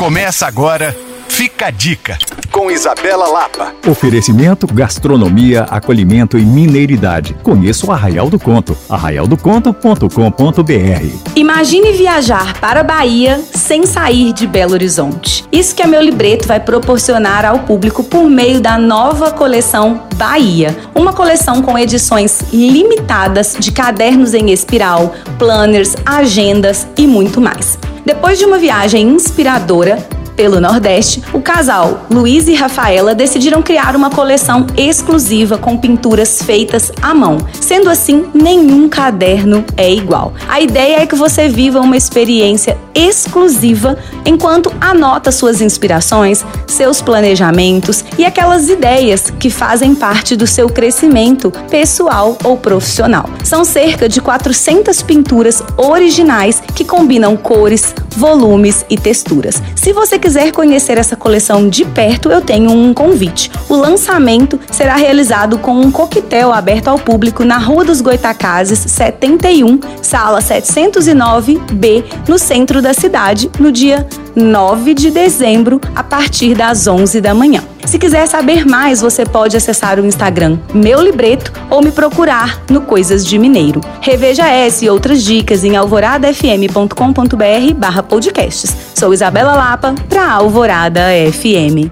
Começa agora, fica a dica, com Isabela Lapa. Oferecimento, gastronomia, acolhimento e mineiridade. Conheça o Arraial do Conto, arraialdoconto.com.br. Imagine viajar para a Bahia sem sair de Belo Horizonte. Isso que a meu libreto vai proporcionar ao público por meio da nova coleção Bahia, uma coleção com edições limitadas de cadernos em espiral, planners, agendas e muito mais. Depois de uma viagem inspiradora, pelo Nordeste, o casal Luiz e Rafaela decidiram criar uma coleção exclusiva com pinturas feitas à mão. Sendo assim, nenhum caderno é igual. A ideia é que você viva uma experiência exclusiva enquanto anota suas inspirações, seus planejamentos e aquelas ideias que fazem parte do seu crescimento pessoal ou profissional. São cerca de 400 pinturas originais que combinam cores, volumes e texturas. Se você quiser conhecer essa coleção de perto, eu tenho um convite. O lançamento será realizado com um coquetel aberto ao público na Rua dos Goitacazes, 71, sala 709B, no centro da cidade, no dia 9 de dezembro, a partir das 11 da manhã. Se quiser saber mais, você pode acessar o Instagram Meu Libreto ou me procurar no Coisas de Mineiro. Reveja essa e outras dicas em alvoradafm.com.br barra podcasts. Sou Isabela Lapa para Alvorada FM.